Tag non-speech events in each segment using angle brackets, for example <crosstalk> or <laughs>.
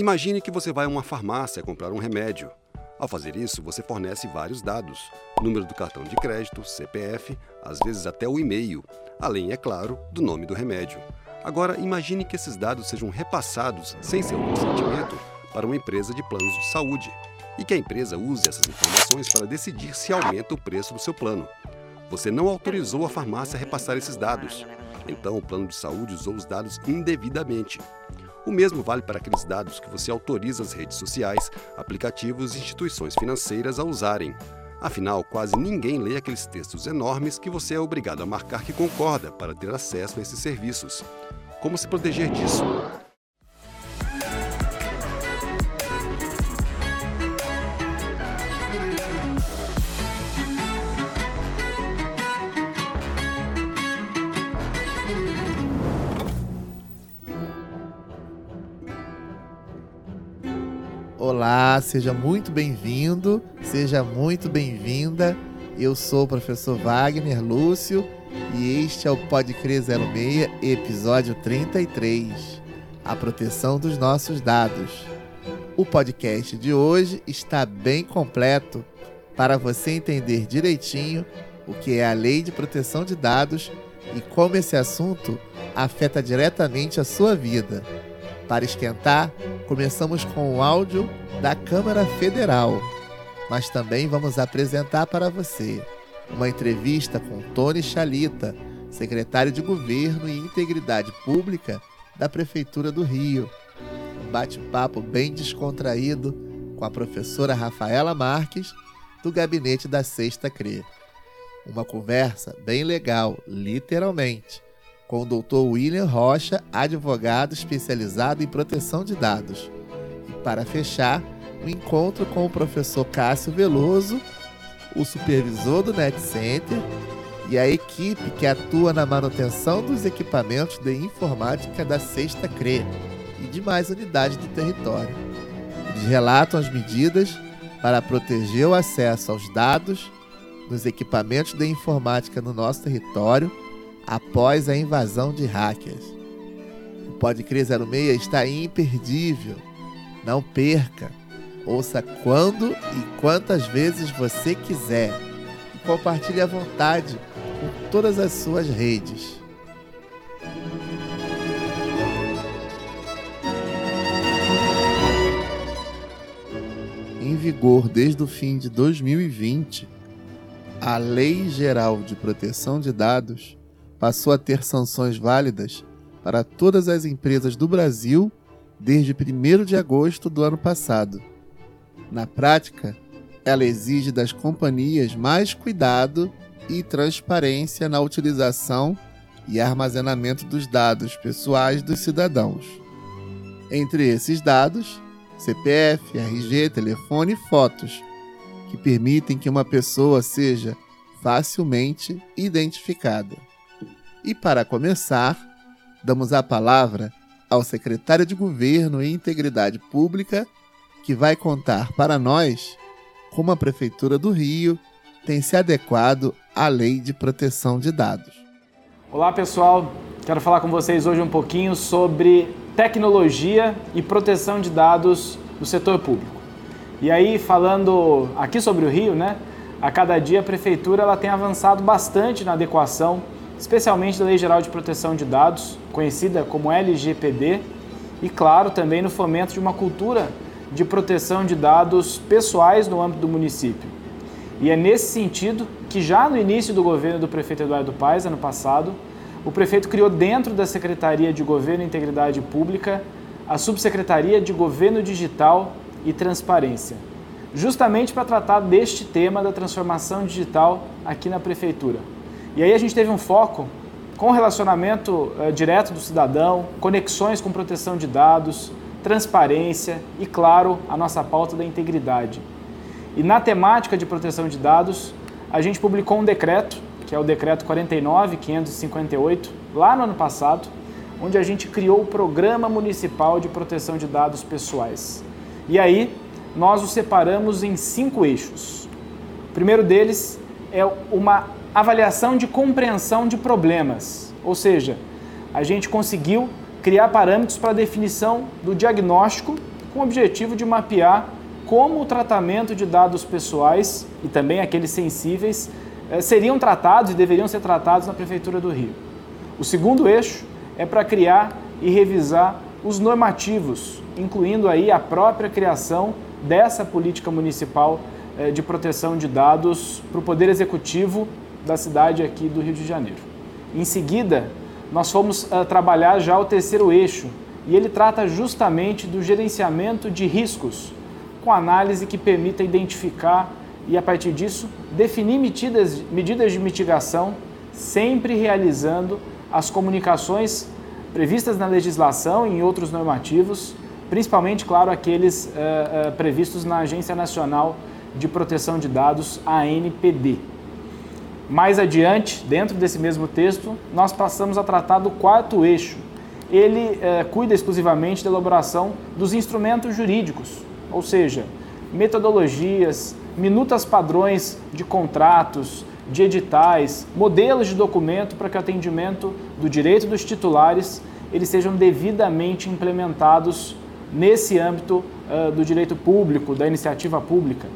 Imagine que você vai a uma farmácia comprar um remédio. Ao fazer isso, você fornece vários dados: número do cartão de crédito, CPF, às vezes até o e-mail, além, é claro, do nome do remédio. Agora, imagine que esses dados sejam repassados, sem seu consentimento, para uma empresa de planos de saúde e que a empresa use essas informações para decidir se aumenta o preço do seu plano. Você não autorizou a farmácia a repassar esses dados, então o plano de saúde usou os dados indevidamente. O mesmo vale para aqueles dados que você autoriza as redes sociais, aplicativos e instituições financeiras a usarem. Afinal, quase ninguém lê aqueles textos enormes que você é obrigado a marcar que concorda para ter acesso a esses serviços. Como se proteger disso? Olá, seja muito bem-vindo, seja muito bem-vinda. Eu sou o professor Wagner Lúcio e este é o Pode Crer 06, episódio 33, a proteção dos nossos dados. O podcast de hoje está bem completo para você entender direitinho o que é a Lei de Proteção de Dados e como esse assunto afeta diretamente a sua vida. Para esquentar, começamos com o áudio da Câmara Federal, mas também vamos apresentar para você uma entrevista com Tony Chalita, secretário de Governo e Integridade Pública da Prefeitura do Rio. Um bate-papo bem descontraído com a professora Rafaela Marques, do gabinete da Sexta CRE. Uma conversa bem legal, literalmente com o Dr. William Rocha, advogado especializado em proteção de dados. E para fechar, o um encontro com o professor Cássio Veloso, o supervisor do Net Center e a equipe que atua na manutenção dos equipamentos de informática da Sexta CRE e demais unidades do território. Eles relatam as medidas para proteger o acesso aos dados nos equipamentos de informática no nosso território após a invasão de hackers. O Podcrer 06 está imperdível. Não perca. Ouça quando e quantas vezes você quiser. E compartilhe à vontade com todas as suas redes. Em vigor desde o fim de 2020, a Lei Geral de Proteção de Dados passou a ter sanções válidas para todas as empresas do Brasil desde 1 de agosto do ano passado. Na prática, ela exige das companhias mais cuidado e transparência na utilização e armazenamento dos dados pessoais dos cidadãos. Entre esses dados, CPF, RG, telefone e fotos, que permitem que uma pessoa seja facilmente identificada. E para começar, damos a palavra ao secretário de Governo e Integridade Pública, que vai contar para nós como a Prefeitura do Rio tem se adequado à Lei de Proteção de Dados. Olá, pessoal. Quero falar com vocês hoje um pouquinho sobre tecnologia e proteção de dados no setor público. E aí, falando aqui sobre o Rio, né? A cada dia a prefeitura ela tem avançado bastante na adequação especialmente da Lei Geral de Proteção de Dados, conhecida como LGPD, e, claro, também no fomento de uma cultura de proteção de dados pessoais no âmbito do município. E é nesse sentido que, já no início do governo do prefeito Eduardo Paes, ano passado, o prefeito criou dentro da Secretaria de Governo e Integridade Pública a Subsecretaria de Governo Digital e Transparência, justamente para tratar deste tema da transformação digital aqui na prefeitura. E aí a gente teve um foco com relacionamento uh, direto do cidadão, conexões com proteção de dados, transparência e, claro, a nossa pauta da integridade. E na temática de proteção de dados, a gente publicou um decreto, que é o decreto 49558, lá no ano passado, onde a gente criou o Programa Municipal de Proteção de Dados Pessoais. E aí, nós o separamos em cinco eixos. O primeiro deles é uma avaliação de compreensão de problemas, ou seja, a gente conseguiu criar parâmetros para definição do diagnóstico com o objetivo de mapear como o tratamento de dados pessoais e também aqueles sensíveis eh, seriam tratados e deveriam ser tratados na Prefeitura do Rio. O segundo eixo é para criar e revisar os normativos, incluindo aí a própria criação dessa política municipal eh, de proteção de dados para o Poder Executivo da cidade aqui do Rio de Janeiro. Em seguida, nós fomos uh, trabalhar já o terceiro eixo, e ele trata justamente do gerenciamento de riscos, com análise que permita identificar e, a partir disso, definir medidas, medidas de mitigação, sempre realizando as comunicações previstas na legislação e em outros normativos, principalmente, claro, aqueles uh, uh, previstos na Agência Nacional de Proteção de Dados, ANPD. Mais adiante, dentro desse mesmo texto, nós passamos a tratar do quarto eixo. Ele uh, cuida exclusivamente da elaboração dos instrumentos jurídicos, ou seja, metodologias, minutas padrões de contratos, de editais, modelos de documento para que o atendimento do direito dos titulares eles sejam devidamente implementados nesse âmbito uh, do direito público, da iniciativa pública.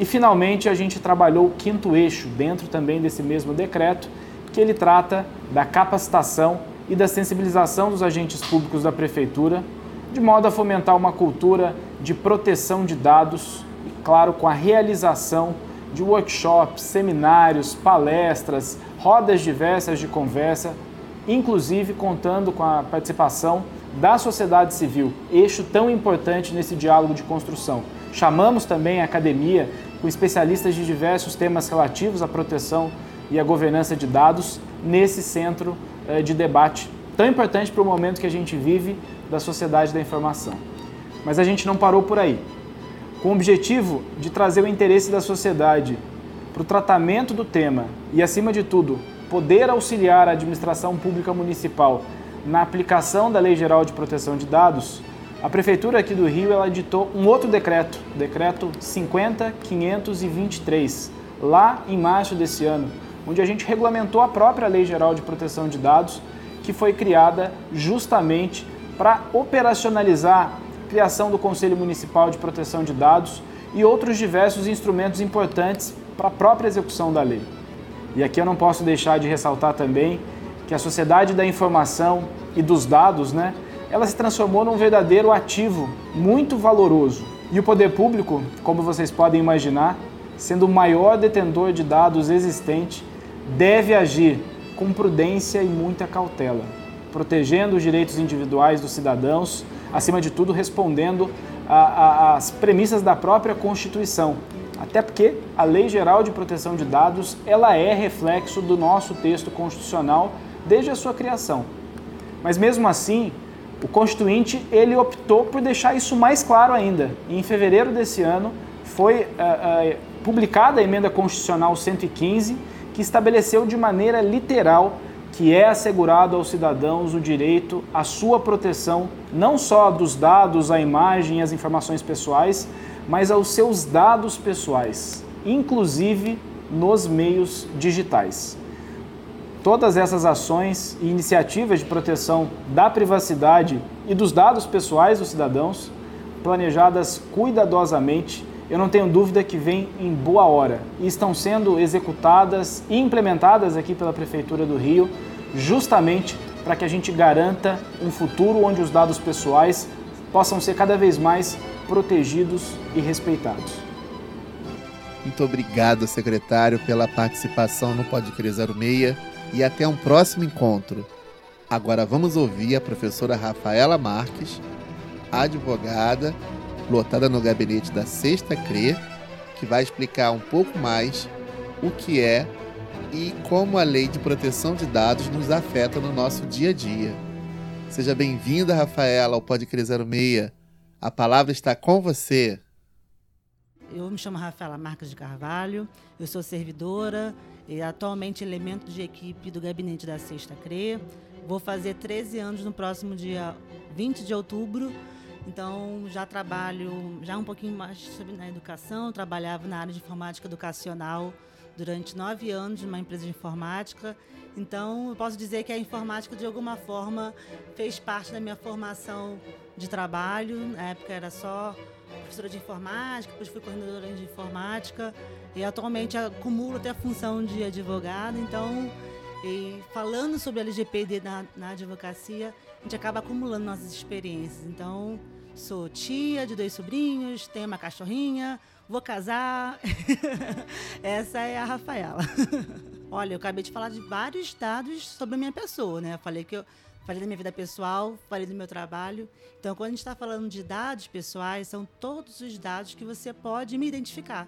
E finalmente a gente trabalhou o quinto eixo dentro também desse mesmo decreto, que ele trata da capacitação e da sensibilização dos agentes públicos da prefeitura, de modo a fomentar uma cultura de proteção de dados e, claro, com a realização de workshops, seminários, palestras, rodas diversas de conversa, inclusive contando com a participação da sociedade civil, eixo tão importante nesse diálogo de construção. Chamamos também a academia com especialistas de diversos temas relativos à proteção e à governança de dados nesse centro eh, de debate tão importante para o momento que a gente vive da sociedade da informação. Mas a gente não parou por aí com o objetivo de trazer o interesse da sociedade para o tratamento do tema e, acima de tudo, poder auxiliar a administração pública municipal na aplicação da Lei Geral de Proteção de Dados, a Prefeitura aqui do Rio ela editou um outro decreto, decreto 50523, lá em março desse ano, onde a gente regulamentou a própria Lei Geral de Proteção de Dados, que foi criada justamente para operacionalizar criação do Conselho Municipal de Proteção de Dados e outros diversos instrumentos importantes para a própria execução da lei. E aqui eu não posso deixar de ressaltar também que a sociedade da informação e dos dados, né, ela se transformou num verdadeiro ativo muito valoroso. E o poder público, como vocês podem imaginar, sendo o maior detentor de dados existente, deve agir com prudência e muita cautela, protegendo os direitos individuais dos cidadãos acima de tudo, respondendo às premissas da própria Constituição. Até porque a Lei Geral de Proteção de Dados ela é reflexo do nosso texto constitucional desde a sua criação. Mas mesmo assim, o Constituinte ele optou por deixar isso mais claro ainda. Em fevereiro desse ano foi uh, uh, publicada a Emenda Constitucional 115, que estabeleceu de maneira literal que é assegurado aos cidadãos o direito à sua proteção, não só dos dados, a imagem e as informações pessoais, mas aos seus dados pessoais, inclusive nos meios digitais. Todas essas ações e iniciativas de proteção da privacidade e dos dados pessoais dos cidadãos, planejadas cuidadosamente, eu não tenho dúvida que vêm em boa hora e estão sendo executadas e implementadas aqui pela Prefeitura do Rio, justamente para que a gente garanta um futuro onde os dados pessoais possam ser cada vez mais protegidos e respeitados. Muito obrigado, secretário, pela participação no Pode Crer 06 e até um próximo encontro. Agora vamos ouvir a professora Rafaela Marques, advogada lotada no gabinete da Sexta CRE, que vai explicar um pouco mais o que é e como a lei de proteção de dados nos afeta no nosso dia a dia. Seja bem-vinda, Rafaela, ao Pode Crer 06. A palavra está com você. Eu me chamo Rafaela Marques de Carvalho, eu sou servidora e atualmente elemento de equipe do gabinete da Sexta CRE. Vou fazer 13 anos no próximo dia 20 de outubro então, já trabalho já um pouquinho mais na educação, trabalhava na área de informática educacional durante nove anos numa empresa de informática. Então, eu posso dizer que a informática, de alguma forma, fez parte da minha formação de trabalho. Na época era só professora de informática, depois fui coordenadora de informática e atualmente acumulo até a função de advogada. Então, falando sobre LGPD na, na advocacia, a gente acaba acumulando nossas experiências. Então, sou tia de dois sobrinhos, tenho uma cachorrinha, vou casar. <laughs> Essa é a Rafaela. <laughs> Olha, eu acabei de falar de vários dados sobre a minha pessoa, né? Falei que eu falei da minha vida pessoal, falei do meu trabalho. Então, quando a gente está falando de dados pessoais, são todos os dados que você pode me identificar.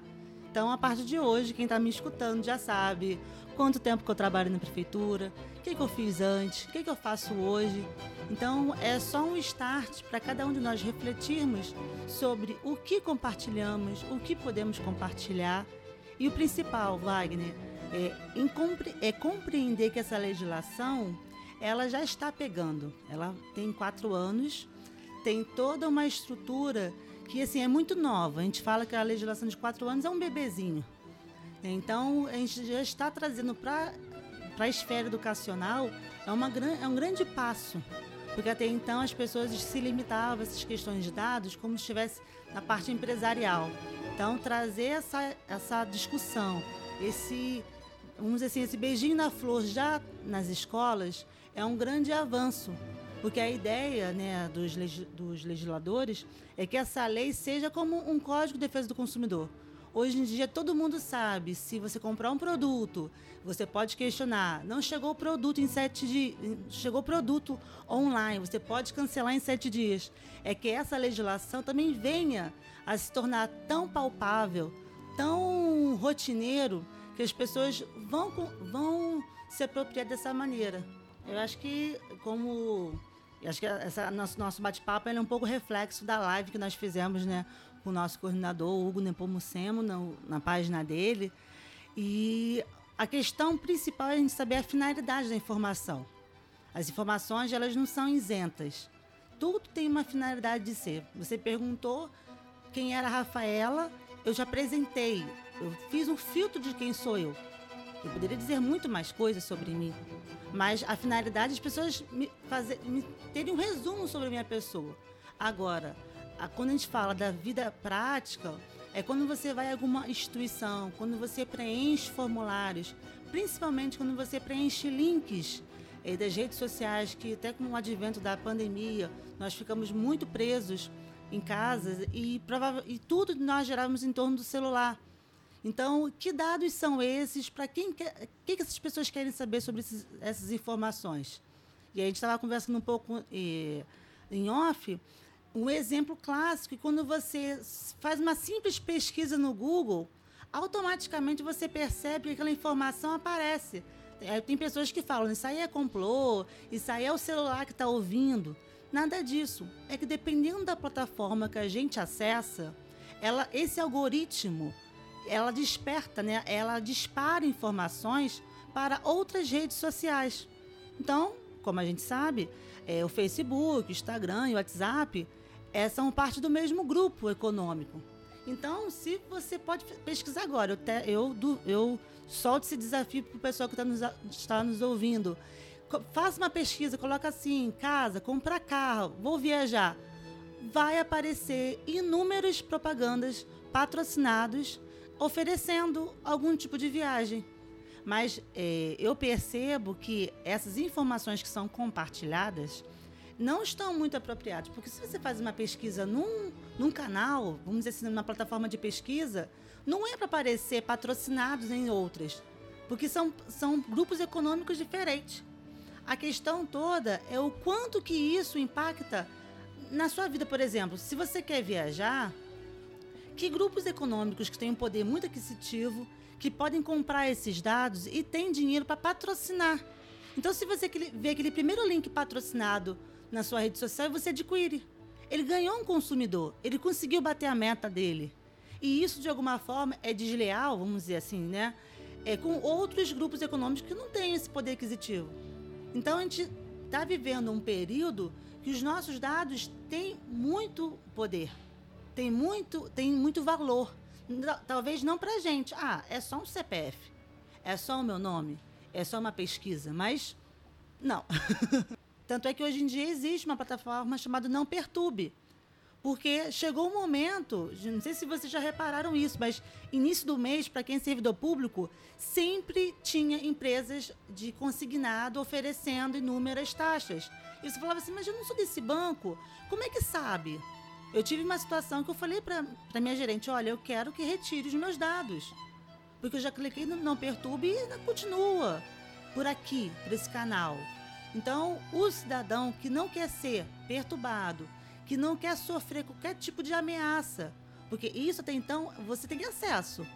Então, a partir de hoje, quem está me escutando já sabe quanto tempo que eu trabalho na prefeitura, o que, que eu fiz antes, o que, que eu faço hoje. Então, é só um start para cada um de nós refletirmos sobre o que compartilhamos, o que podemos compartilhar. E o principal, Wagner, é, é compreender que essa legislação ela já está pegando. Ela tem quatro anos, tem toda uma estrutura que assim é muito nova. A gente fala que a legislação de quatro anos é um bebezinho. Então a gente já está trazendo para a esfera educacional é, uma, é um grande passo. Porque até então as pessoas se limitavam a essas questões de dados como se estivesse na parte empresarial. Então trazer essa, essa discussão, esse, vamos dizer assim, esse beijinho na flor já nas escolas, é um grande avanço, porque a ideia né, dos, dos legisladores é que essa lei seja como um código de defesa do consumidor. Hoje em dia todo mundo sabe, se você comprar um produto, você pode questionar, não chegou o produto em sete dias, chegou o produto online, você pode cancelar em sete dias. É que essa legislação também venha a se tornar tão palpável, tão rotineiro, que as pessoas vão, vão se apropriar dessa maneira. Eu acho que, como. Acho que essa, nosso, nosso bate-papo é um pouco reflexo da live que nós fizemos né, com o nosso coordenador, Hugo Nepomucemo, na, na página dele. E a questão principal é a gente saber a finalidade da informação. As informações, elas não são isentas. Tudo tem uma finalidade de ser. Você perguntou quem era a Rafaela, eu já apresentei. Eu fiz um filtro de quem sou eu. Eu poderia dizer muito mais coisas sobre mim, mas a finalidade é as pessoas me, fazer, me terem um resumo sobre a minha pessoa. Agora, a, quando a gente fala da vida prática, é quando você vai a alguma instituição, quando você preenche formulários, principalmente quando você preenche links eh, das redes sociais, que até com o advento da pandemia, nós ficamos muito presos em casa e, e tudo nós gerávamos em torno do celular. Então, que dados são esses? Para quem que, que essas pessoas querem saber sobre esses, essas informações? E aí a gente estava conversando um pouco e, em off. Um exemplo clássico, quando você faz uma simples pesquisa no Google, automaticamente você percebe que aquela informação aparece. Tem pessoas que falam, isso aí é complô, isso aí é o celular que está ouvindo. Nada disso. É que dependendo da plataforma que a gente acessa, ela, esse algoritmo ela desperta, né? ela dispara informações para outras redes sociais. Então, como a gente sabe, é, o Facebook, o Instagram e o WhatsApp é, são parte do mesmo grupo econômico. Então, se você pode pesquisar agora, eu, te, eu, eu solto esse desafio para o pessoal que tá nos, está nos ouvindo. Faça uma pesquisa, coloca assim, casa, compra carro, vou viajar. Vai aparecer inúmeras propagandas patrocinados oferecendo algum tipo de viagem. Mas é, eu percebo que essas informações que são compartilhadas não estão muito apropriadas. Porque se você faz uma pesquisa num, num canal, vamos dizer assim, numa plataforma de pesquisa, não é para aparecer patrocinados em outras. Porque são, são grupos econômicos diferentes. A questão toda é o quanto que isso impacta na sua vida, por exemplo. Se você quer viajar, que grupos econômicos que têm um poder muito aquisitivo, que podem comprar esses dados e têm dinheiro para patrocinar. Então, se você vê aquele primeiro link patrocinado na sua rede social, você adquire. Ele ganhou um consumidor, ele conseguiu bater a meta dele. E isso, de alguma forma, é desleal, vamos dizer assim, né? É com outros grupos econômicos que não têm esse poder aquisitivo. Então, a gente está vivendo um período que os nossos dados têm muito poder tem muito, tem muito valor. Talvez não para gente. Ah, é só um CPF. É só o meu nome? É só uma pesquisa? Mas não. <laughs> Tanto é que hoje em dia existe uma plataforma chamada Não Perturbe. Porque chegou um momento, não sei se vocês já repararam isso, mas início do mês, para quem é servidor público, sempre tinha empresas de consignado oferecendo inúmeras taxas. E você falava assim, mas eu não sou desse banco, como é que sabe? Eu tive uma situação que eu falei para minha gerente, olha, eu quero que retire os meus dados. Porque eu já cliquei no Não Perturbe e continua por aqui, por esse canal. Então, o cidadão que não quer ser perturbado, que não quer sofrer qualquer tipo de ameaça, porque isso até então você tem acesso,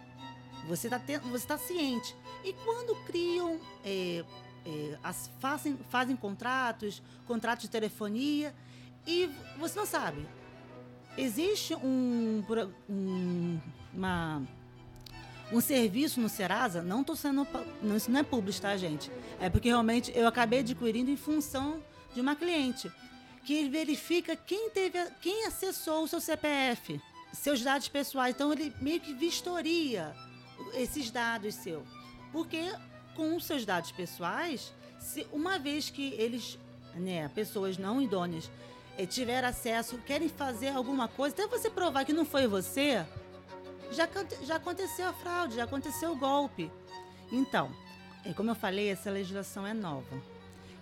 você está tá ciente. E quando criam, é, é, as, fazem, fazem contratos, contratos de telefonia, e você não sabe. Existe um, um, uma, um serviço no Serasa, não estou sendo. Não, isso não é público, tá, gente? É porque realmente eu acabei adquirindo em função de uma cliente que ele verifica quem teve, quem acessou o seu CPF, seus dados pessoais. Então ele meio que vistoria esses dados seu, porque com os seus dados pessoais, se uma vez que eles, né, pessoas não idôneas, tiver acesso, querem fazer alguma coisa, até você provar que não foi você, já, já aconteceu a fraude, já aconteceu o golpe. Então, é, como eu falei, essa legislação é nova.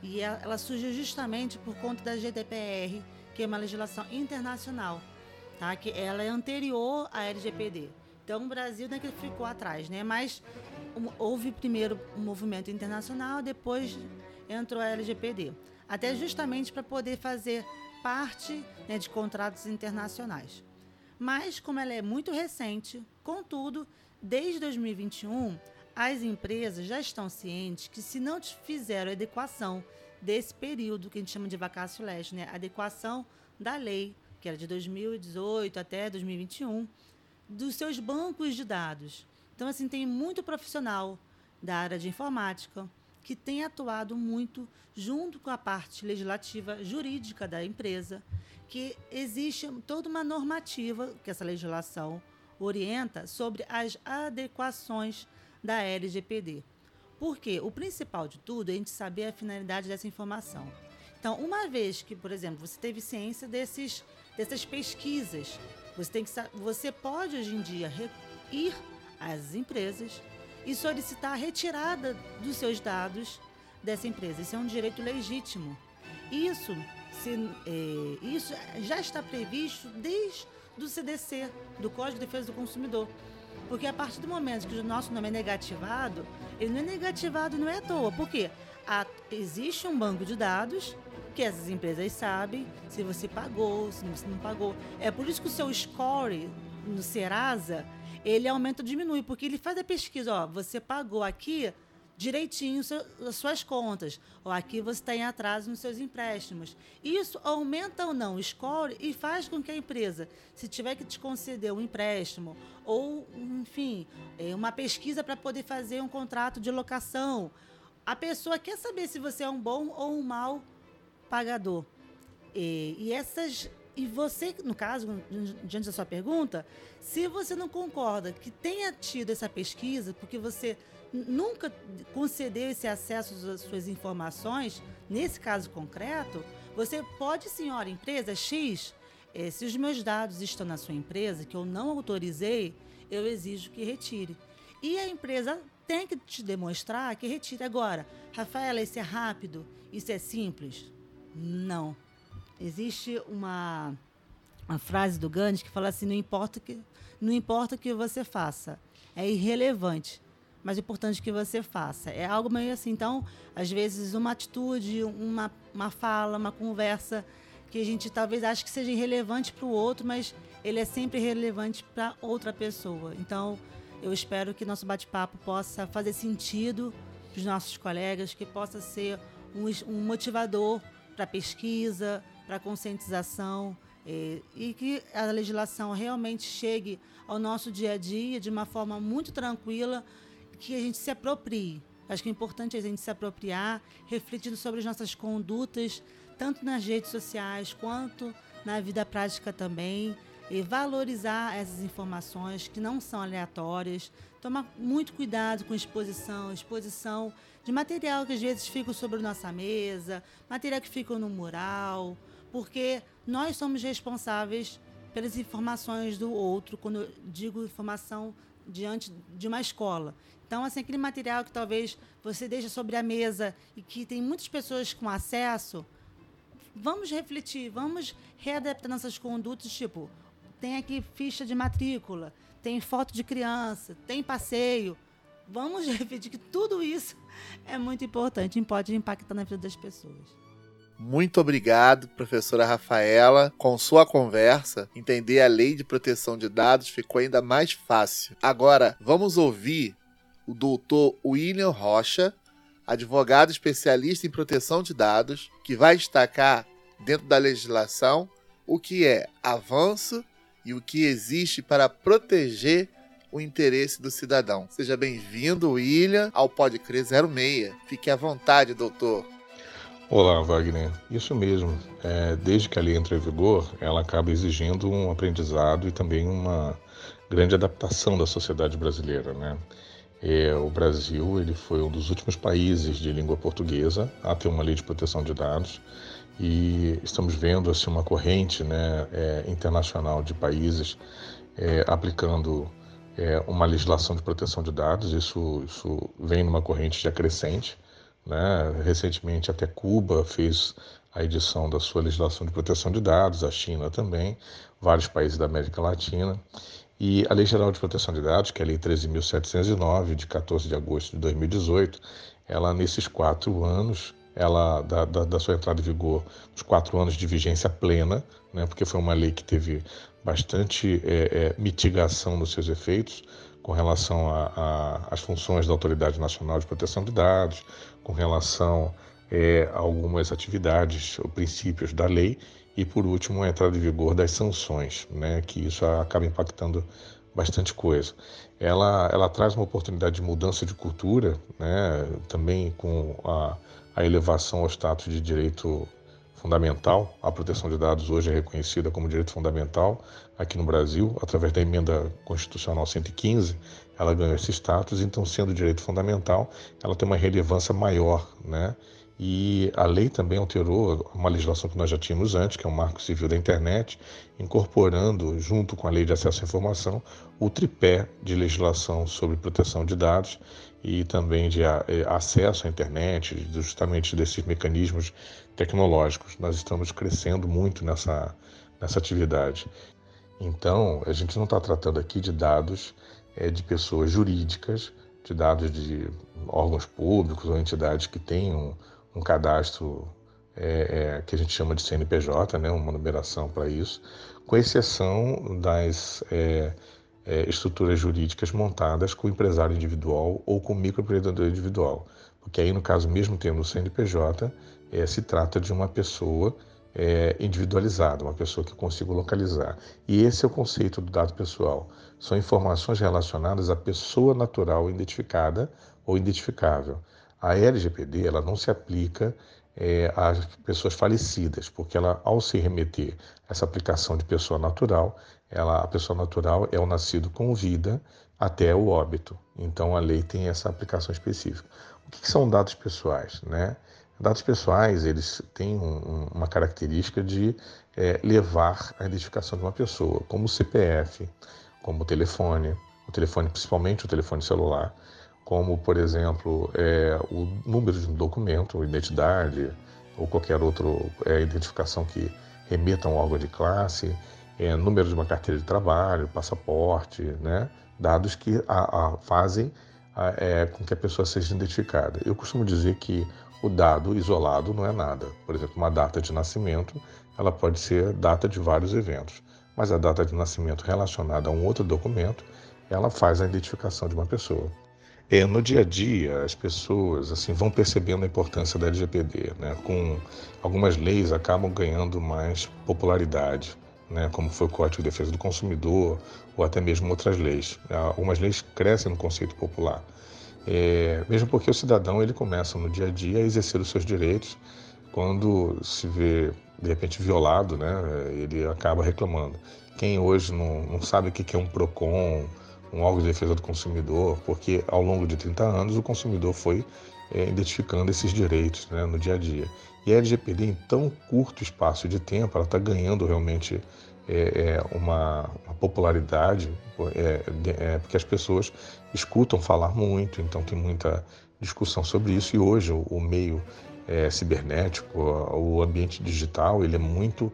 E ela surgiu justamente por conta da GDPR, que é uma legislação internacional, tá? Que ela é anterior à LGPD. Então o Brasil não é que ficou atrás, né? Mas houve primeiro um movimento internacional, depois entrou a LGPD. Até justamente para poder fazer parte né, de contratos internacionais. Mas, como ela é muito recente, contudo, desde 2021, as empresas já estão cientes que se não fizeram adequação desse período que a gente chama de vacácio leste, né? adequação da lei, que era de 2018 até 2021, dos seus bancos de dados. Então, assim, tem muito profissional da área de informática que tem atuado muito junto com a parte legislativa jurídica da empresa, que existe toda uma normativa que essa legislação orienta sobre as adequações da LGPD. Porque o principal de tudo é a gente saber a finalidade dessa informação. Então, uma vez que, por exemplo, você teve ciência desses, dessas pesquisas, você, tem que, você pode hoje em dia ir às empresas e solicitar a retirada dos seus dados dessa empresa. Isso é um direito legítimo. Isso, se, é, isso já está previsto desde o CDC, do Código de Defesa do Consumidor. Porque a partir do momento que o nosso nome é negativado, ele não é negativado não é à toa. Por quê? Existe um banco de dados que essas empresas sabem se você pagou, se você não pagou. É por isso que o seu score no Serasa, ele aumenta ou diminui, porque ele faz a pesquisa, ó, você pagou aqui direitinho as suas contas. Ou aqui você está em atraso nos seus empréstimos. Isso aumenta ou não o score e faz com que a empresa, se tiver que te conceder um empréstimo ou, enfim, é, uma pesquisa para poder fazer um contrato de locação, a pessoa quer saber se você é um bom ou um mau pagador. E, e essas e você, no caso, diante da sua pergunta, se você não concorda que tenha tido essa pesquisa, porque você nunca concedeu esse acesso às suas informações, nesse caso concreto, você pode, senhora empresa X, eh, se os meus dados estão na sua empresa, que eu não autorizei, eu exijo que retire. E a empresa tem que te demonstrar que retire. Agora, Rafaela, isso é rápido? Isso é simples? Não. Existe uma, uma frase do Gandhi que fala assim: não importa que não importa o que você faça, é irrelevante mas é importante que você faça. É algo meio assim. Então, às vezes, uma atitude, uma, uma fala, uma conversa que a gente talvez ache que seja irrelevante para o outro, mas ele é sempre relevante para outra pessoa. Então, eu espero que nosso bate-papo possa fazer sentido para os nossos colegas, que possa ser um, um motivador para pesquisa, para conscientização. Eh, e que a legislação realmente chegue ao nosso dia a dia de uma forma muito tranquila, que a gente se aproprie. Acho que é importante a gente se apropriar, refletindo sobre as nossas condutas, tanto nas redes sociais quanto na vida prática também. e valorizar essas informações que não são aleatórias, tomar muito cuidado com exposição, exposição de material que às vezes fica sobre nossa mesa, material que fica no mural, porque nós somos responsáveis pelas informações do outro, quando eu digo informação diante de uma escola. Então, assim, aquele material que talvez você deixa sobre a mesa e que tem muitas pessoas com acesso, vamos refletir, vamos readaptar nossas condutas, tipo, tem aqui ficha de matrícula, tem foto de criança, tem passeio. Vamos <laughs> refletir que tudo isso é muito importante e pode impactar na vida das pessoas. Muito obrigado, professora Rafaela. Com sua conversa, entender a lei de proteção de dados ficou ainda mais fácil. Agora, vamos ouvir o doutor William Rocha, advogado especialista em proteção de dados, que vai destacar dentro da legislação o que é avanço e o que existe para proteger o interesse do cidadão. Seja bem-vindo, William, ao Pode Crer 06. Fique à vontade, doutor. Olá, Wagner. Isso mesmo. É, desde que a lei entra em vigor, ela acaba exigindo um aprendizado e também uma grande adaptação da sociedade brasileira, né? É, o Brasil ele foi um dos últimos países de língua portuguesa a ter uma lei de proteção de dados e estamos vendo assim uma corrente né, é, internacional de países é, aplicando é, uma legislação de proteção de dados. Isso, isso vem numa corrente já crescente. Né? Recentemente até Cuba fez a edição da sua legislação de proteção de dados, a China também, vários países da América Latina. E a Lei Geral de Proteção de Dados, que é a Lei 13.709, de 14 de agosto de 2018, ela nesses quatro anos ela da, da, da, sua entrada em vigor, os quatro anos de vigência plena, né, porque foi uma lei que teve bastante é, é, mitigação nos seus efeitos com relação às funções da Autoridade Nacional de Proteção de Dados, com relação é, a algumas atividades ou princípios da lei e, por último, a entrada em vigor das sanções, né, que isso acaba impactando bastante coisa. Ela, ela traz uma oportunidade de mudança de cultura, né, também com a a elevação ao status de direito fundamental. A proteção de dados hoje é reconhecida como direito fundamental aqui no Brasil, através da emenda constitucional 115, ela ganhou esse status, então sendo direito fundamental, ela tem uma relevância maior, né? E a lei também alterou uma legislação que nós já tínhamos antes, que é o Marco Civil da Internet, incorporando, junto com a Lei de Acesso à Informação, o tripé de legislação sobre proteção de dados e também de eh, acesso à internet, justamente desses mecanismos tecnológicos. Nós estamos crescendo muito nessa, nessa atividade. Então, a gente não está tratando aqui de dados é, de pessoas jurídicas, de dados de órgãos públicos ou entidades que tenham um, um cadastro é, é, que a gente chama de CNPJ, né, uma numeração para isso, com exceção das é, estruturas jurídicas montadas com empresário individual ou com microempreendedor individual. Porque aí, no caso, mesmo tendo o CNPJ, é, se trata de uma pessoa é, individualizada, uma pessoa que eu consigo localizar. E esse é o conceito do dado pessoal. São informações relacionadas à pessoa natural identificada ou identificável. A LGPD ela não se aplica é, às pessoas falecidas, porque ela, ao se remeter a essa aplicação de pessoa natural, ela, a pessoa natural é o nascido com vida até o óbito. Então a lei tem essa aplicação específica. O que, que são dados pessoais? Né? Dados pessoais eles têm um, uma característica de é, levar a identificação de uma pessoa, como o CPF, como o telefone, o telefone principalmente o telefone celular, como por exemplo é, o número de um documento, identidade ou qualquer outra é, identificação que remeta a um órgão de classe é, número de uma carteira de trabalho, passaporte, né? dados que a, a fazem a, é, com que a pessoa seja identificada. Eu costumo dizer que o dado isolado não é nada. Por exemplo, uma data de nascimento, ela pode ser data de vários eventos, mas a data de nascimento relacionada a um outro documento, ela faz a identificação de uma pessoa. É, no dia a dia, as pessoas assim vão percebendo a importância da LGPD, né? Com algumas leis acabam ganhando mais popularidade né, como foi o Código de Defesa do Consumidor ou até mesmo outras leis. Algumas leis crescem no conceito popular, é, mesmo porque o cidadão ele começa no dia a dia a exercer os seus direitos quando se vê de repente violado, né, ele acaba reclamando. Quem hoje não, não sabe o que é um PROCON, um órgão de defesa do consumidor, porque ao longo de 30 anos o consumidor foi é, identificando esses direitos né, no dia a dia. E a LGPD, em tão curto espaço de tempo, ela está ganhando realmente é, é uma, uma, popularidade, é, é, porque as pessoas escutam falar muito, então tem muita discussão sobre isso. E hoje o, o meio é, cibernético, o ambiente digital, ele é muito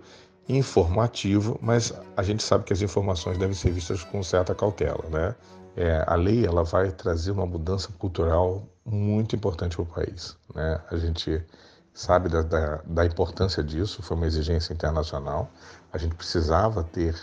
informativo, mas a gente sabe que as informações devem ser vistas com certa cautela, né? É, a lei ela vai trazer uma mudança cultural muito importante para o país, né? A gente sabe da, da, da, importância disso, foi uma exigência internacional. A gente precisava ter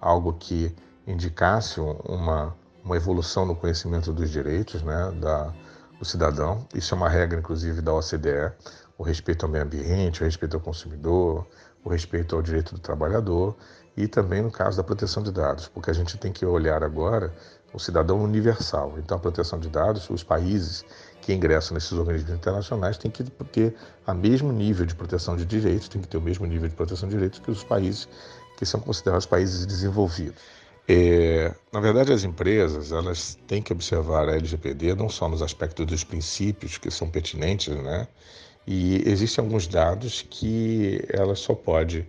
algo que indicasse uma, uma evolução no conhecimento dos direitos né, da, do cidadão. Isso é uma regra, inclusive, da OCDE: o respeito ao meio ambiente, o respeito ao consumidor, o respeito ao direito do trabalhador e também no caso da proteção de dados, porque a gente tem que olhar agora o cidadão universal. Então, a proteção de dados, os países que ingressam nesses organismos internacionais têm que ter o mesmo nível de proteção de direitos, têm que ter o mesmo nível de proteção de direitos que os países que são considerados países desenvolvidos. É, na verdade, as empresas elas têm que observar a LGPD não só nos aspectos dos princípios que são pertinentes, né? E existem alguns dados que ela só pode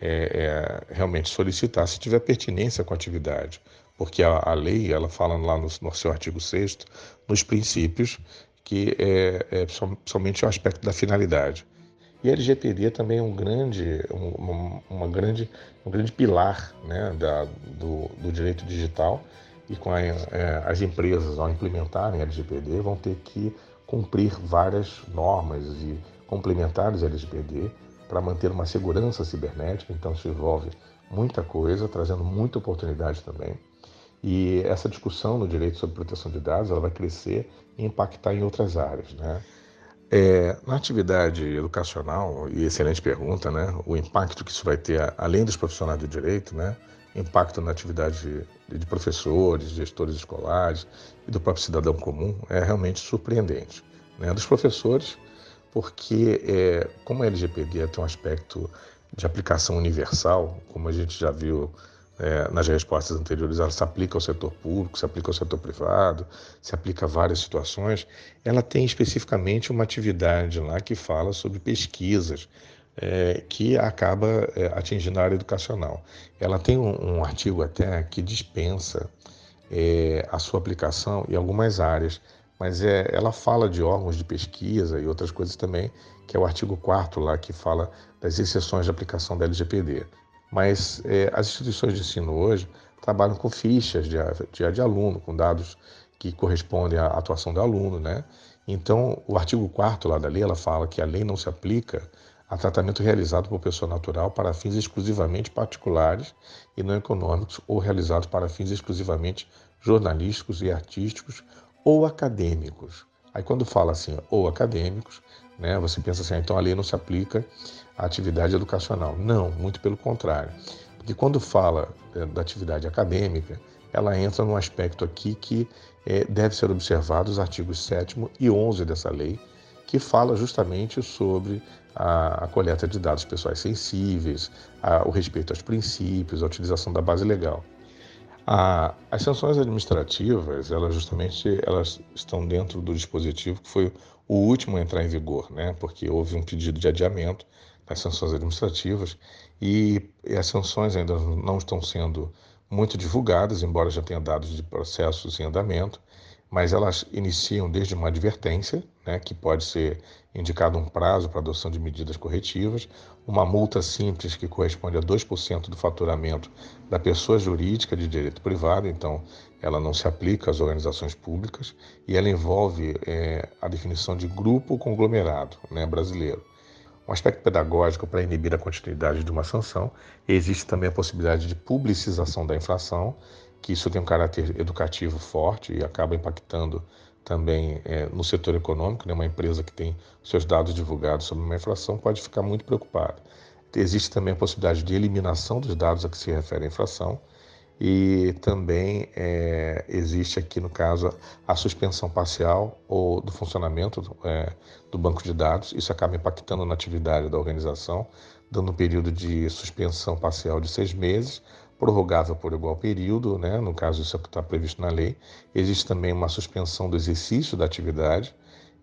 é, é, realmente solicitar se tiver pertinência com a atividade, porque a, a lei ela fala lá no, no seu artigo 6 nos princípios que é, é somente o aspecto da finalidade. E a LGPD também é um grande, um, uma grande, um grande pilar né, da, do, do direito digital e com a, é, as empresas, ao implementarem a LGPD, vão ter que cumprir várias normas e complementares à LGPD para manter uma segurança cibernética. Então, isso envolve muita coisa, trazendo muita oportunidade também. E essa discussão no direito sobre proteção de dados ela vai crescer e impactar em outras áreas. Né? É, na atividade educacional, e excelente pergunta, né? o impacto que isso vai ter, além dos profissionais do direito, né? impacto na atividade de, de professores, gestores escolares e do próprio cidadão comum é realmente surpreendente. Né? Dos professores, porque é, como a LGPD tem um aspecto de aplicação universal, como a gente já viu é, nas respostas anteriores, ela se aplica ao setor público, se aplica ao setor privado, se aplica a várias situações. Ela tem especificamente uma atividade lá que fala sobre pesquisas, é, que acaba é, atingindo a área educacional. Ela tem um, um artigo até que dispensa é, a sua aplicação em algumas áreas, mas é, ela fala de órgãos de pesquisa e outras coisas também, que é o artigo 4 lá que fala das exceções de aplicação da LGPD. Mas é, as instituições de ensino hoje trabalham com fichas de, de, de aluno, com dados que correspondem à atuação do aluno, né? Então, o artigo 4 lá da lei, ela fala que a lei não se aplica a tratamento realizado por pessoa natural para fins exclusivamente particulares e não econômicos ou realizados para fins exclusivamente jornalísticos e artísticos ou acadêmicos. Aí quando fala assim, ou acadêmicos, né, você pensa assim, ah, então a lei não se aplica à atividade educacional. Não, muito pelo contrário. Porque quando fala é, da atividade acadêmica, ela entra num aspecto aqui que é, deve ser observado os artigos 7 e 11 dessa lei, que fala justamente sobre a, a coleta de dados pessoais sensíveis, a, o respeito aos princípios, a utilização da base legal. A, as sanções administrativas, elas justamente elas estão dentro do dispositivo que foi o último a entrar em vigor, né? porque houve um pedido de adiamento das sanções administrativas e, e as sanções ainda não estão sendo muito divulgadas, embora já tenha dados de processos em andamento, mas elas iniciam desde uma advertência, né, que pode ser indicado um prazo para adoção de medidas corretivas, uma multa simples que corresponde a 2% do faturamento da pessoa jurídica de direito privado, então ela não se aplica às organizações públicas e ela envolve é, a definição de grupo conglomerado né, brasileiro. Um aspecto pedagógico para inibir a continuidade de uma sanção, existe também a possibilidade de publicização da infração, que isso tem um caráter educativo forte e acaba impactando também é, no setor econômico. Né? Uma empresa que tem seus dados divulgados sobre uma infração pode ficar muito preocupada. Existe também a possibilidade de eliminação dos dados a que se refere a infração e também é, existe aqui no caso a suspensão parcial ou do funcionamento é, do banco de dados. Isso acaba impactando na atividade da organização, dando um período de suspensão parcial de seis meses, prorrogável por igual período, né? no caso isso é está previsto na lei. Existe também uma suspensão do exercício da atividade,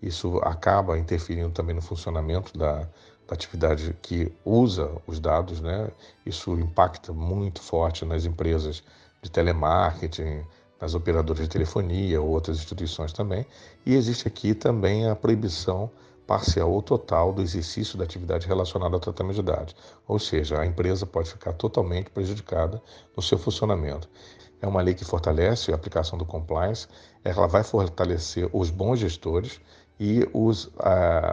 isso acaba interferindo também no funcionamento da, da atividade que usa os dados, né? Isso impacta muito forte nas empresas de telemarketing, nas operadoras de telefonia ou outras instituições também. E existe aqui também a proibição parcial ou total do exercício da atividade relacionada ao tratamento de dados. Ou seja, a empresa pode ficar totalmente prejudicada no seu funcionamento. É uma lei que fortalece a aplicação do compliance, ela vai fortalecer os bons gestores e os,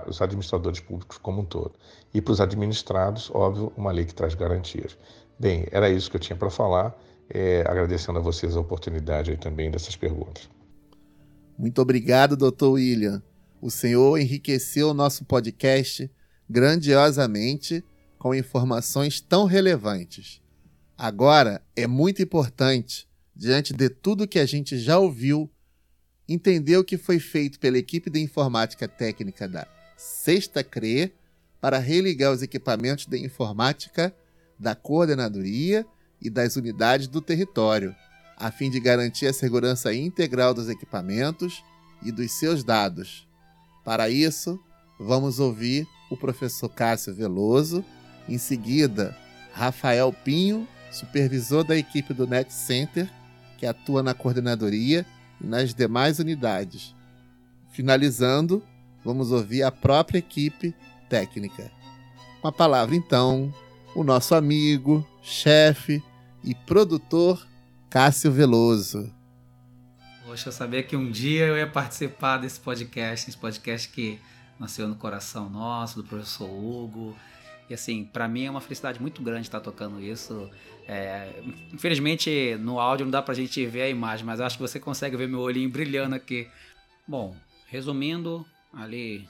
os administradores públicos como um todo. E para os administrados, óbvio, uma lei que traz garantias. Bem, era isso que eu tinha para falar, é, agradecendo a vocês a oportunidade também dessas perguntas. Muito obrigado, doutor William. O senhor enriqueceu o nosso podcast grandiosamente com informações tão relevantes. Agora, é muito importante, diante de tudo que a gente já ouviu entender o que foi feito pela equipe de informática técnica da Sexta CRE para religar os equipamentos de informática da coordenadoria e das unidades do território, a fim de garantir a segurança integral dos equipamentos e dos seus dados. Para isso, vamos ouvir o professor Cássio Veloso, em seguida, Rafael Pinho, supervisor da equipe do Net Center, que atua na coordenadoria nas demais unidades. Finalizando, vamos ouvir a própria equipe técnica. Com a palavra, então, o nosso amigo, chefe e produtor Cássio Veloso. Poxa, eu sabia que um dia eu ia participar desse podcast, esse podcast que nasceu no coração nosso, do professor Hugo. E assim, para mim é uma felicidade muito grande estar tocando isso. É, infelizmente no áudio não dá pra gente ver a imagem, mas acho que você consegue ver meu olhinho brilhando aqui. Bom, resumindo, ali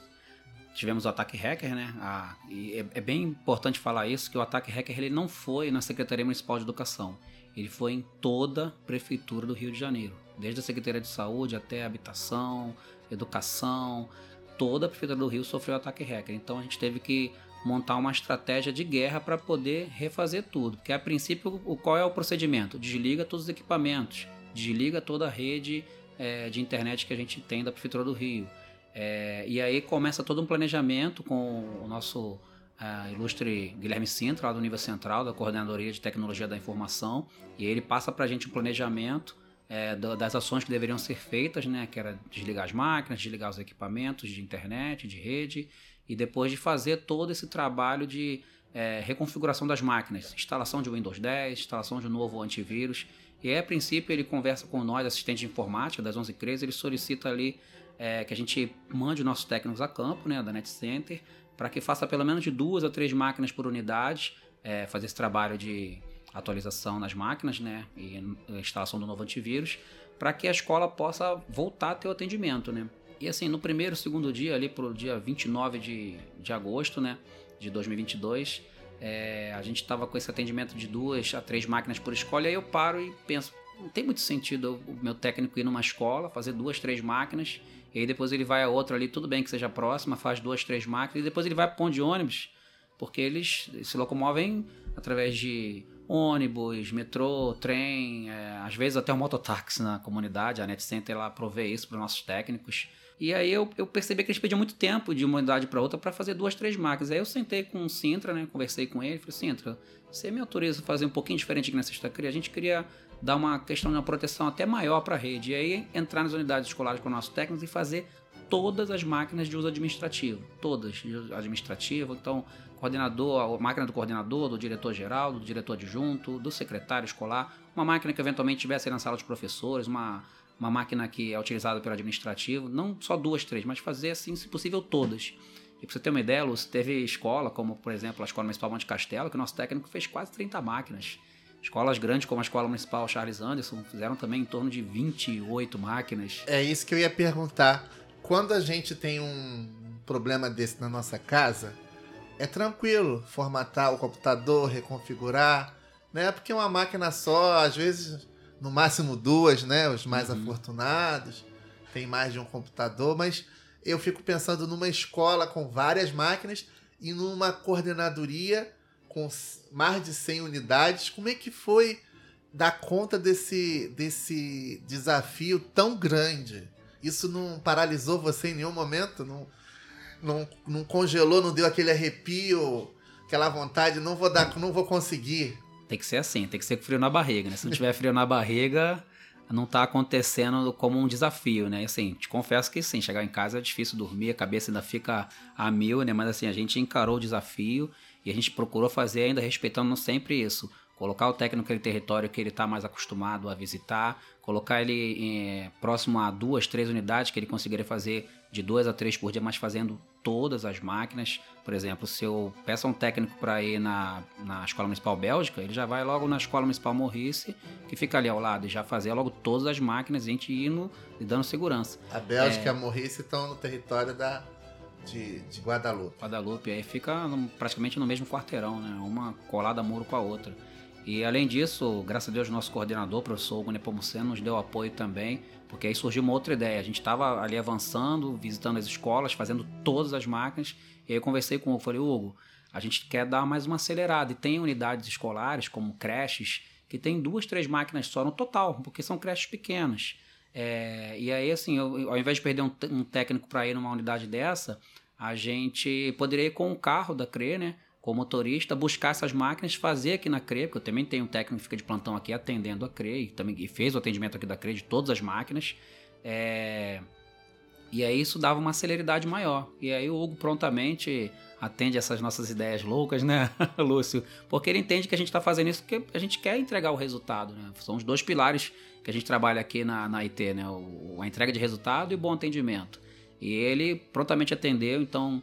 tivemos o ataque hacker, né? Ah, e é, é, bem importante falar isso, que o ataque hacker ele não foi na Secretaria Municipal de Educação. Ele foi em toda a Prefeitura do Rio de Janeiro. Desde a Secretaria de Saúde até Habitação, Educação, toda a Prefeitura do Rio sofreu ataque hacker. Então a gente teve que montar uma estratégia de guerra para poder refazer tudo. Porque a princípio, o, qual é o procedimento? Desliga todos os equipamentos, desliga toda a rede é, de internet que a gente tem da Prefeitura do Rio. É, e aí começa todo um planejamento com o nosso ilustre Guilherme Sintra, lá do nível central, da Coordenadoria de Tecnologia da Informação, e ele passa para a gente um planejamento é, das ações que deveriam ser feitas, né, que era desligar as máquinas, desligar os equipamentos de internet, de rede, e depois de fazer todo esse trabalho de é, reconfiguração das máquinas, instalação de Windows 10, instalação de um novo antivírus. E a princípio, ele conversa com nós, assistentes de informática das 11 CREs, ele solicita ali é, que a gente mande nossos técnicos a campo, né, da Net Center, para que faça pelo menos de duas a três máquinas por unidade, é, fazer esse trabalho de atualização nas máquinas, né, e instalação do novo antivírus, para que a escola possa voltar a ter o atendimento, né. E assim, no primeiro, segundo dia, ali pro dia 29 de, de agosto, né, de 2022, é, a gente estava com esse atendimento de duas a três máquinas por escola, e aí eu paro e penso, não tem muito sentido o meu técnico ir numa escola, fazer duas, três máquinas, e aí depois ele vai a outra ali, tudo bem que seja próxima, faz duas, três máquinas, e depois ele vai para ponto de ônibus, porque eles se locomovem através de ônibus, metrô, trem, é, às vezes até um mototáxi na comunidade, a Net Center lá provê isso para os nossos técnicos. E aí eu, eu percebi que eles pediam muito tempo de uma unidade para outra para fazer duas, três máquinas. Aí eu sentei com o Sintra, né? Conversei com ele, falei, Sintra, você me autoriza a fazer um pouquinho diferente aqui na sexta-feira? A gente queria dar uma questão de uma proteção até maior para a rede. E aí entrar nas unidades escolares com nossos técnicos e fazer todas as máquinas de uso administrativo. Todas de uso administrativo. Então, coordenador, a máquina do coordenador, do diretor-geral, do diretor adjunto, do secretário escolar, uma máquina que eventualmente tivesse na sala de professores, uma uma máquina que é utilizada pelo administrativo, não só duas, três, mas fazer assim, se possível, todas. E para você ter uma ideia, Lúcio, teve escola, como por exemplo a Escola Municipal Monte Castelo, que o nosso técnico fez quase 30 máquinas. Escolas grandes como a Escola Municipal Charles Anderson fizeram também em torno de 28 máquinas. É isso que eu ia perguntar. Quando a gente tem um problema desse na nossa casa, é tranquilo formatar o computador, reconfigurar, né? Porque uma máquina só, às vezes no máximo duas, né? Os mais uhum. afortunados, tem mais de um computador, mas eu fico pensando numa escola com várias máquinas e numa coordenadoria com mais de 100 unidades. Como é que foi dar conta desse, desse desafio tão grande? Isso não paralisou você em nenhum momento? Não, não, não congelou, não deu aquele arrepio, aquela vontade, não vou dar, não vou conseguir. Tem que ser assim, tem que ser com frio na barriga, né? Se não tiver frio na barriga, não tá acontecendo como um desafio, né? Assim, te confesso que sim, chegar em casa é difícil dormir, a cabeça ainda fica a mil, né? Mas assim, a gente encarou o desafio e a gente procurou fazer ainda respeitando sempre isso. Colocar o técnico naquele território que ele está mais acostumado a visitar, colocar ele é, próximo a duas, três unidades que ele conseguiria fazer de duas a três por dia, mas fazendo todas as máquinas. Por exemplo, se eu peço um técnico para ir na, na Escola Municipal Bélgica, ele já vai logo na Escola Municipal Morrice, que fica ali ao lado, e já fazer logo todas as máquinas, a gente indo e dando segurança. A Bélgica é... e a Morrice estão no território da, de, de Guadalupe. Guadalupe, aí fica no, praticamente no mesmo quarteirão, né? Uma colada muro com a outra. E além disso, graças a Deus, nosso coordenador, o professor Hugo Nepomuceno, nos deu apoio também, porque aí surgiu uma outra ideia. A gente estava ali avançando, visitando as escolas, fazendo todas as máquinas, e aí eu conversei com o falei, Hugo, a gente quer dar mais uma acelerada, e tem unidades escolares, como creches, que tem duas, três máquinas só no total, porque são creches pequenas. É, e aí, assim, eu, ao invés de perder um, um técnico para ir numa unidade dessa, a gente poderia ir com o carro da CRE, né? Como motorista, buscar essas máquinas, fazer aqui na CRE, porque eu também tenho um técnico que fica de plantão aqui atendendo a CRE, e, também, e fez o atendimento aqui da CRE de todas as máquinas. É... E aí isso dava uma celeridade maior. E aí o Hugo prontamente atende essas nossas ideias loucas, né, <laughs> Lúcio? Porque ele entende que a gente está fazendo isso porque a gente quer entregar o resultado, né? São os dois pilares que a gente trabalha aqui na, na IT, né? O, a entrega de resultado e o bom atendimento. E ele prontamente atendeu, então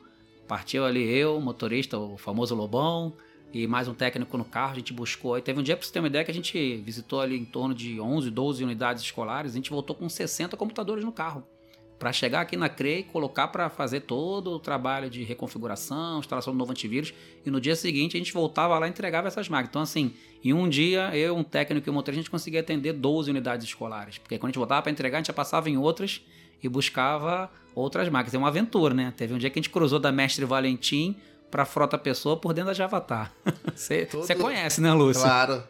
Partiu ali eu, o motorista, o famoso Lobão, e mais um técnico no carro. A gente buscou. E teve um dia, para você ter uma ideia, que a gente visitou ali em torno de 11, 12 unidades escolares. A gente voltou com 60 computadores no carro. Para chegar aqui na CRE e colocar para fazer todo o trabalho de reconfiguração, instalação do novo antivírus. E no dia seguinte a gente voltava lá e entregava essas máquinas. Então, assim, em um dia, eu, um técnico e um motorista, a gente conseguia atender 12 unidades escolares. Porque quando a gente voltava para entregar, a gente já passava em outras e buscava outras máquinas. É uma aventura, né? Teve um dia que a gente cruzou da Mestre Valentim para Frota Pessoa por dentro da Javatar. <laughs> Você Todo... conhece, né, Lúcio? Claro.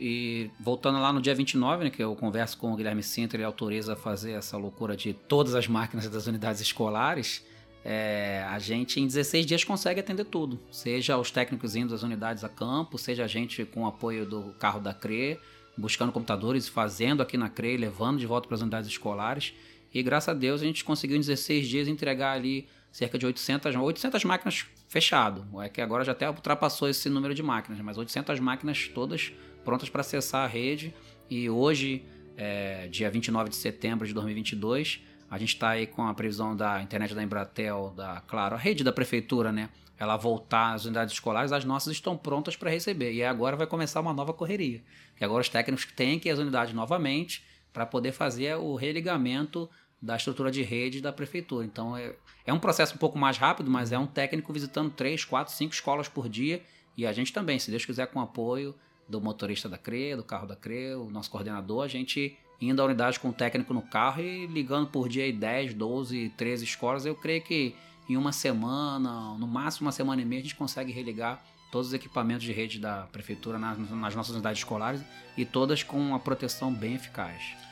E voltando lá no dia 29, né, que eu converso com o Guilherme Sintra, ele autoriza a fazer essa loucura de todas as máquinas das unidades escolares. É, a gente em 16 dias consegue atender tudo, seja os técnicos indo das unidades a campo, seja a gente com o apoio do carro da CRE, buscando computadores, fazendo aqui na CRE, levando de volta para as unidades escolares. E graças a Deus a gente conseguiu em 16 dias entregar ali cerca de 800, 800 máquinas fechado. É que agora já até ultrapassou esse número de máquinas, mas 800 máquinas todas prontas para acessar a rede. E hoje, é, dia 29 de setembro de 2022, a gente está aí com a previsão da internet da Embratel, da Claro, a rede da prefeitura, né? Ela voltar às unidades escolares, as nossas estão prontas para receber. E agora vai começar uma nova correria. E agora os técnicos têm que ir às unidades novamente para poder fazer o religamento da estrutura de rede da prefeitura. Então é, é um processo um pouco mais rápido, mas é um técnico visitando três, quatro, cinco escolas por dia e a gente também, se Deus quiser, com apoio do motorista da CRE, do carro da CRE, o nosso coordenador, a gente indo à unidade com o técnico no carro e ligando por dia aí 10, 12, 13 escolas, eu creio que em uma semana, no máximo uma semana e meia, a gente consegue religar todos os equipamentos de rede da prefeitura nas, nas nossas unidades escolares e todas com uma proteção bem eficaz.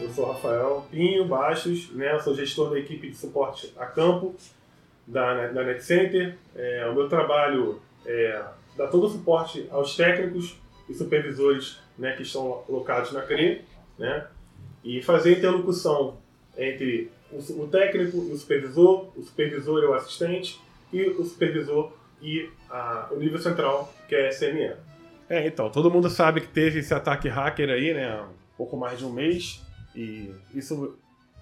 Eu sou Rafael Pinho Baixos, né? sou gestor da equipe de suporte a campo da, da Net Center. É, o meu trabalho é dar todo o suporte aos técnicos e supervisores né, que estão locados na CRE, né? e fazer interlocução entre o, o técnico e o supervisor, o supervisor e o assistente, e o supervisor e a, o nível central, que é a SME. É, então, todo mundo sabe que teve esse ataque hacker aí, né, há pouco mais de um mês, e isso,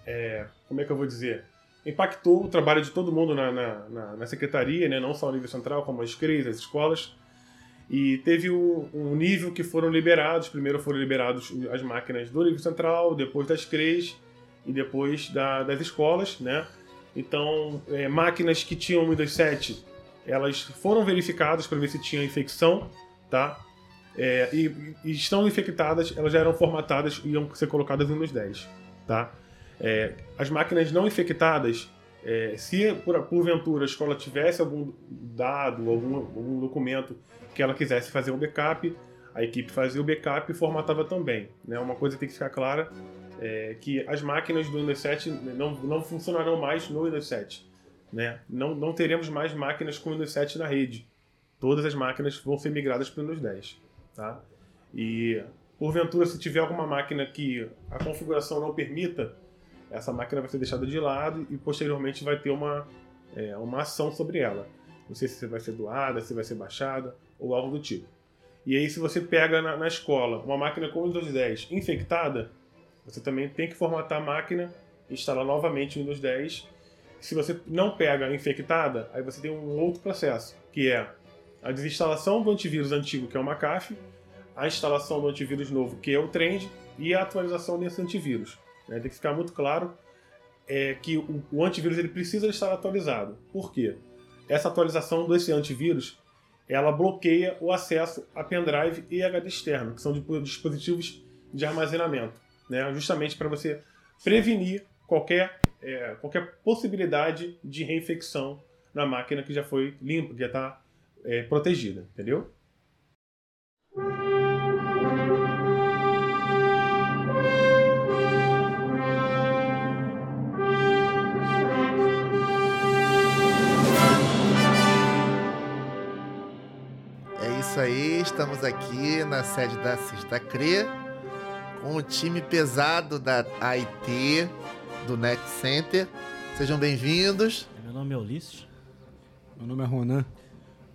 é, como é que eu vou dizer, impactou o trabalho de todo mundo na, na, na, na secretaria, né, não só o nível central, como as CREs, as escolas, e teve um, um, nível que foram liberados, primeiro foram liberados as máquinas do nível central, depois das CREs e depois da, das escolas, né, então, é, máquinas que tinham Windows 7 elas foram verificadas para ver se tinha infecção, tá? É, e, e, estão infectadas, elas já eram formatadas e iam ser colocadas em Windows 10. Tá? É, as máquinas não infectadas, é, se por, porventura a escola tivesse algum dado, algum, algum documento que ela quisesse fazer um backup, a equipe fazia o backup e formatava também. Né? Uma coisa tem que ficar clara é que as máquinas do Windows 7 não, não funcionarão mais no Windows 7. Né? Não, não teremos mais máquinas com Windows 7 na rede. Todas as máquinas vão ser migradas para o Windows 10. Tá? E, porventura, se tiver alguma máquina que a configuração não permita, essa máquina vai ser deixada de lado e posteriormente vai ter uma, é, uma ação sobre ela. Não sei se vai ser doada, se vai ser baixada ou algo do tipo. E aí, se você pega na, na escola uma máquina com Windows 10 infectada, você também tem que formatar a máquina, instalar novamente o Windows 10. Se você não pega infectada, aí você tem um outro processo, que é a desinstalação do antivírus antigo, que é o McAfee, a instalação do antivírus novo, que é o Trend, e a atualização desse antivírus. Né? Tem que ficar muito claro é, que o, o, antivírus ele precisa estar atualizado. Por quê? Essa atualização desse antivírus ela bloqueia o acesso a pendrive e HD externo, que são dispositivos de armazenamento, né? justamente para você prevenir qualquer, é, qualquer possibilidade de reinfecção na máquina que já foi limpa, que já está é, protegida, entendeu? É isso aí, estamos aqui na sede da Cista CRE com o time pesado da AIT, do Net Center. Sejam bem-vindos. Meu nome é Ulisses. Meu nome é Ronan.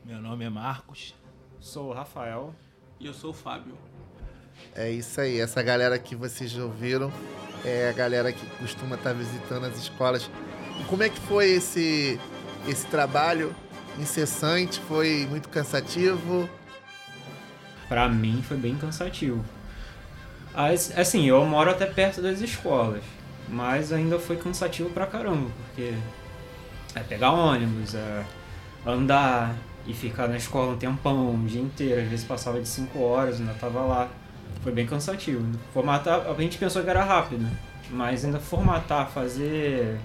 Meu nome é Marcos. Sou o Rafael. E eu sou o Fábio. É isso aí, essa galera que vocês ouviram é a galera que costuma estar visitando as escolas. E como é que foi esse, esse trabalho incessante? Foi muito cansativo? Para mim foi bem cansativo. Assim, eu moro até perto das escolas, mas ainda foi cansativo pra caramba, porque é pegar ônibus, é andar, e ficar na escola um tempão, um dia inteiro, às vezes passava de 5 horas, ainda tava lá. Foi bem cansativo. Formatar, a gente pensou que era rápido, mas ainda formatar, fazer.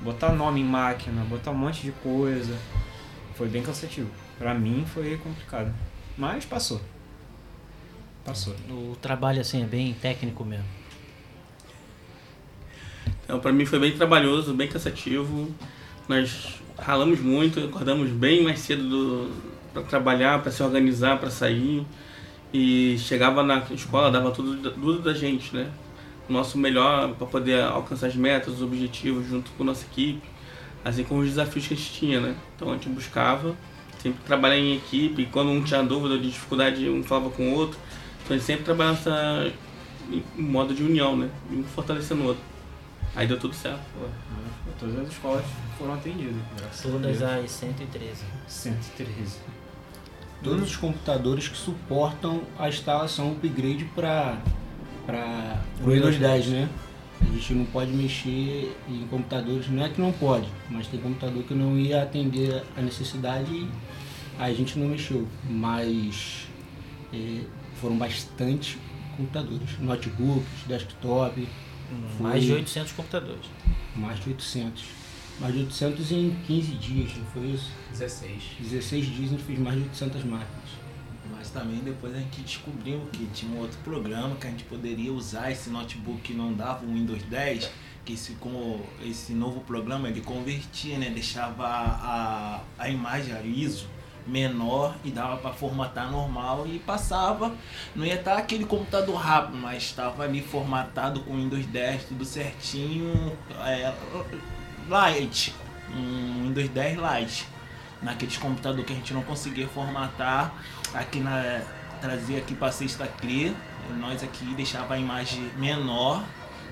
botar nome em máquina, botar um monte de coisa. Foi bem cansativo. Pra mim foi complicado. Mas passou. Passou. O trabalho assim é bem técnico mesmo. Então, pra mim foi bem trabalhoso, bem cansativo. Nós ralamos muito, acordamos bem mais cedo para trabalhar, para se organizar, para sair. E chegava na escola, dava tudo, tudo da gente, né? O nosso melhor para poder alcançar as metas, os objetivos junto com a nossa equipe, assim como os desafios que a gente tinha, né? Então a gente buscava sempre trabalhar em equipe, quando um tinha dúvida ou dificuldade, um falava com o outro. Então a gente sempre trabalhava em modo de união, né? Um fortalecendo o outro. Aí deu tudo certo. Todas as escolas foram atendidas. Todas as 113. 113. Todos os computadores que suportam a instalação upgrade para o Windows 10, né? A gente não pode mexer em computadores, não é que não pode, mas tem computador que não ia atender a necessidade e a gente não mexeu. Mas é, foram bastante computadores, notebooks, desktop. Mais de 800 computadores. Mais de 800. Mais de 800 em 15 dias, não foi isso? 16. 16 dias a gente fez mais de 800 máquinas. Mas também depois a gente descobriu que tinha um outro programa que a gente poderia usar esse notebook que não dava o Windows 10, que esse, como esse novo programa ele convertia, né? Deixava a, a imagem a ISO menor e dava para formatar normal e passava. Não ia estar aquele computador rápido, mas estava ali formatado com Windows 10, tudo certinho. É, light, um Windows 10 Lite. Naqueles computadores que a gente não conseguia formatar, aqui na trazia aqui para sexta CRE, nós aqui deixava a imagem menor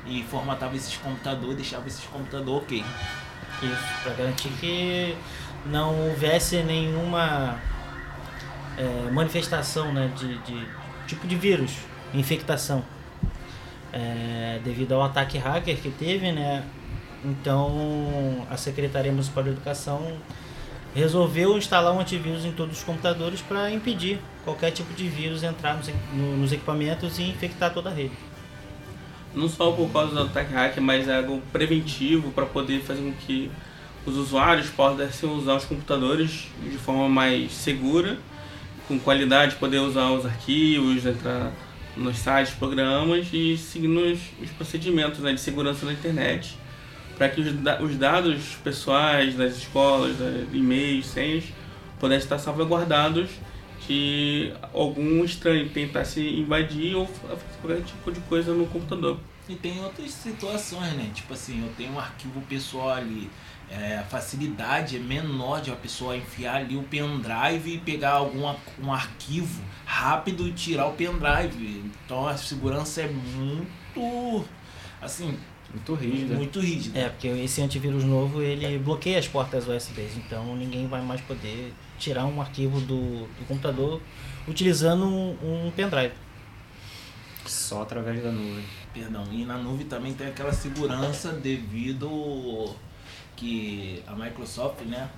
e formatava esses computadores, deixava esses computadores ok. Isso, para garantir que não houvesse nenhuma é, manifestação né, de, de, tipo de vírus, infectação. É, devido ao ataque hacker que teve, né, então a Secretaria Municipal de Educação resolveu instalar um antivírus em todos os computadores para impedir qualquer tipo de vírus entrar nos, nos equipamentos e infectar toda a rede. Não só por causa do ataque hacker, mas é algo preventivo para poder fazer com que os usuários possam usar os computadores de forma mais segura, com qualidade, poder usar os arquivos, entrar nos sites, programas e seguindo os, os procedimentos né, de segurança na internet para que os, os, dados pessoais das escolas, né, e-mails, senhas, pudessem estar salvaguardados de algum estranho tentasse invadir ou fazer qualquer tipo de coisa no computador. E tem outras situações, né? Tipo assim, eu tenho um arquivo pessoal ali, é, a facilidade é menor de a pessoa enfiar ali o pendrive e pegar algum um arquivo rápido e tirar o pendrive. Então a segurança é muito assim muito rígida. Muito rígida. É, porque esse antivírus novo ele bloqueia as portas USBs, então ninguém vai mais poder tirar um arquivo do, do computador utilizando um, um pendrive. Só através da nuvem. Perdão, e na nuvem também tem aquela segurança devido que a Microsoft, né,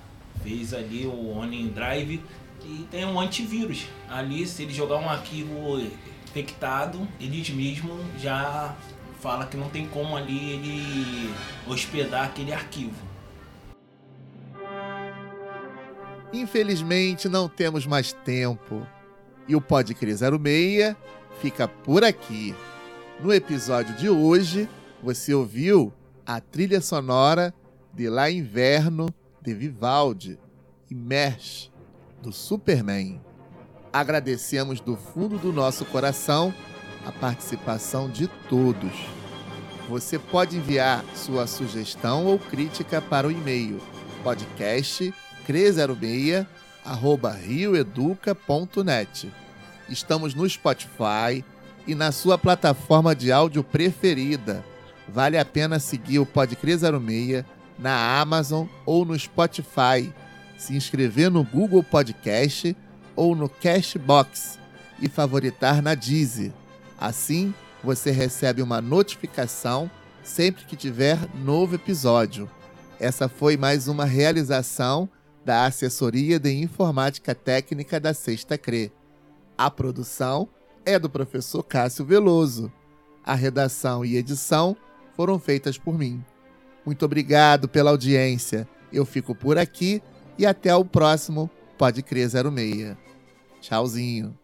fez ali o OneDrive e tem um antivírus. Ali, se ele jogar um arquivo infectado, eles mesmos já fala que não tem como ali ele hospedar aquele arquivo. Infelizmente não temos mais tempo. E o Pode Crer 06 fica por aqui. No episódio de hoje, você ouviu a trilha sonora de Lá Inverno de Vivaldi e Mesh do Superman. Agradecemos do fundo do nosso coração a participação de todos. Você pode enviar sua sugestão ou crítica para o e-mail podcast 306 rioeduca.net. Estamos no Spotify e na sua plataforma de áudio preferida. Vale a pena seguir o Podcre 06 na Amazon ou no Spotify, se inscrever no Google Podcast ou no Cashbox e favoritar na Deezer. Assim, você recebe uma notificação sempre que tiver novo episódio. Essa foi mais uma realização da Assessoria de Informática Técnica da Sexta CRE. A produção é do professor Cássio Veloso. A redação e edição foram feitas por mim. Muito obrigado pela audiência. Eu fico por aqui e até o próximo Pode Crer 06. Tchauzinho.